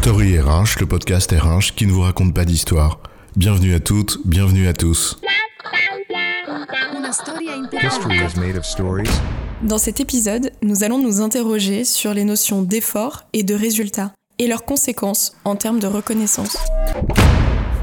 Story RH, le podcast RH qui ne vous raconte pas d'histoire. Bienvenue à toutes, bienvenue à tous. Dans cet épisode, nous allons nous interroger sur les notions d'effort et de résultat et leurs conséquences en termes de reconnaissance.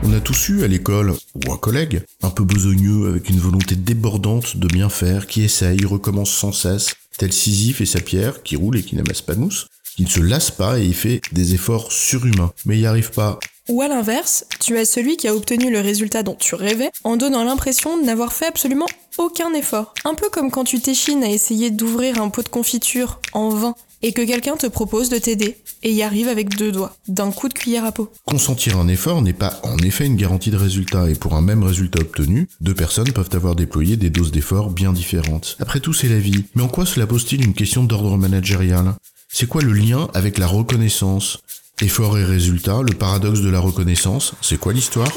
On a tous eu à l'école, ou un collègue, un peu besogneux avec une volonté débordante de bien faire, qui essaye, recommence sans cesse, tel Sisyphe et sa pierre, qui roule et qui n'amasse pas de mousse, qui ne se lasse pas et il fait des efforts surhumains, mais il n'y arrive pas. Ou à l'inverse, tu as celui qui a obtenu le résultat dont tu rêvais en donnant l'impression de n'avoir fait absolument aucun effort. Un peu comme quand tu t'échines à essayer d'ouvrir un pot de confiture en vain et que quelqu'un te propose de t'aider et y arrive avec deux doigts, d'un coup de cuillère à peau. Consentir un effort n'est pas en effet une garantie de résultat et pour un même résultat obtenu, deux personnes peuvent avoir déployé des doses d'efforts bien différentes. Après tout, c'est la vie. Mais en quoi cela pose-t-il une question d'ordre managérial? C'est quoi le lien avec la reconnaissance? Effort et résultat, le paradoxe de la reconnaissance, c'est quoi l'histoire?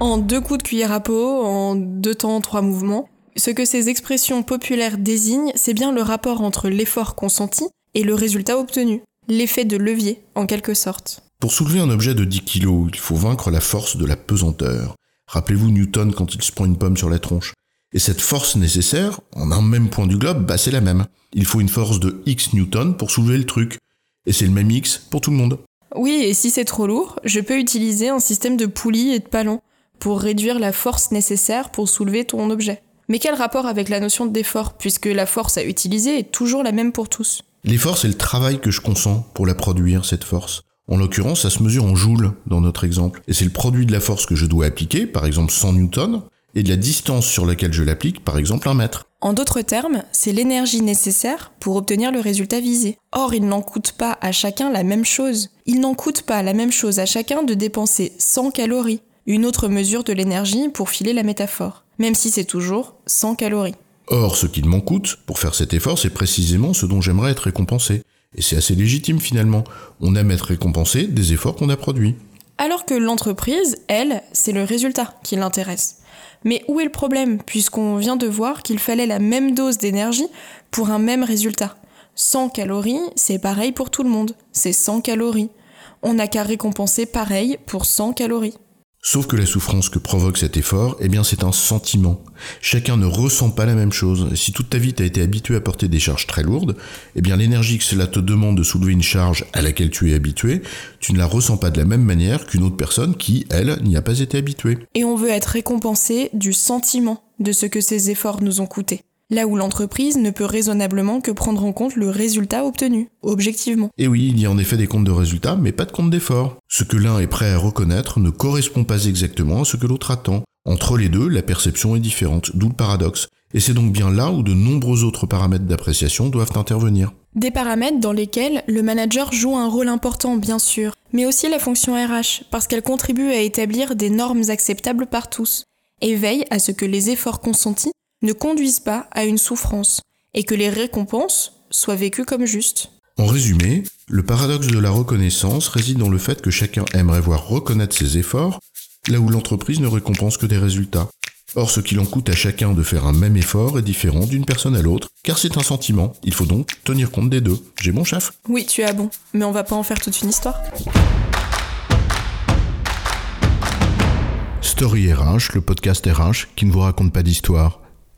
En deux coups de cuillère à peau, en deux temps, trois mouvements, ce que ces expressions populaires désignent, c'est bien le rapport entre l'effort consenti et le résultat obtenu. L'effet de levier, en quelque sorte. Pour soulever un objet de 10 kg, il faut vaincre la force de la pesanteur. Rappelez-vous Newton quand il se prend une pomme sur la tronche. Et cette force nécessaire, en un même point du globe, bah c'est la même. Il faut une force de X newton pour soulever le truc. Et c'est le même X pour tout le monde. Oui, et si c'est trop lourd, je peux utiliser un système de poulies et de palons pour réduire la force nécessaire pour soulever ton objet. Mais quel rapport avec la notion d'effort, puisque la force à utiliser est toujours la même pour tous? L'effort, c'est le travail que je consens pour la produire, cette force. En l'occurrence, ça se mesure en joules dans notre exemple. Et c'est le produit de la force que je dois appliquer, par exemple 100 newtons, et de la distance sur laquelle je l'applique, par exemple 1 mètre. En d'autres termes, c'est l'énergie nécessaire pour obtenir le résultat visé. Or, il n'en coûte pas à chacun la même chose. Il n'en coûte pas la même chose à chacun de dépenser 100 calories, une autre mesure de l'énergie pour filer la métaphore, même si c'est toujours 100 calories. Or, ce qu'il m'en coûte pour faire cet effort, c'est précisément ce dont j'aimerais être récompensé. Et c'est assez légitime finalement. On aime être récompensé des efforts qu'on a produits. Alors que l'entreprise, elle, c'est le résultat qui l'intéresse. Mais où est le problème, puisqu'on vient de voir qu'il fallait la même dose d'énergie pour un même résultat 100 calories, c'est pareil pour tout le monde, c'est 100 calories. On n'a qu'à récompenser pareil pour 100 calories. Sauf que la souffrance que provoque cet effort, eh bien c'est un sentiment. Chacun ne ressent pas la même chose. Si toute ta vie t'as été habitué à porter des charges très lourdes, eh bien l'énergie que cela te demande de soulever une charge à laquelle tu es habitué, tu ne la ressens pas de la même manière qu'une autre personne qui, elle, n'y a pas été habituée. Et on veut être récompensé du sentiment de ce que ces efforts nous ont coûté. Là où l'entreprise ne peut raisonnablement que prendre en compte le résultat obtenu, objectivement. Et oui, il y a en effet des comptes de résultats, mais pas de comptes d'efforts. Ce que l'un est prêt à reconnaître ne correspond pas exactement à ce que l'autre attend. Entre les deux, la perception est différente, d'où le paradoxe. Et c'est donc bien là où de nombreux autres paramètres d'appréciation doivent intervenir. Des paramètres dans lesquels le manager joue un rôle important, bien sûr, mais aussi la fonction RH, parce qu'elle contribue à établir des normes acceptables par tous, et veille à ce que les efforts consentis ne conduisent pas à une souffrance, et que les récompenses soient vécues comme justes. En résumé, le paradoxe de la reconnaissance réside dans le fait que chacun aimerait voir reconnaître ses efforts, là où l'entreprise ne récompense que des résultats. Or, ce qu'il en coûte à chacun de faire un même effort est différent d'une personne à l'autre, car c'est un sentiment. Il faut donc tenir compte des deux. J'ai bon chef? Oui, tu as bon, mais on va pas en faire toute une histoire. Story RH, le podcast RH qui ne vous raconte pas d'histoire.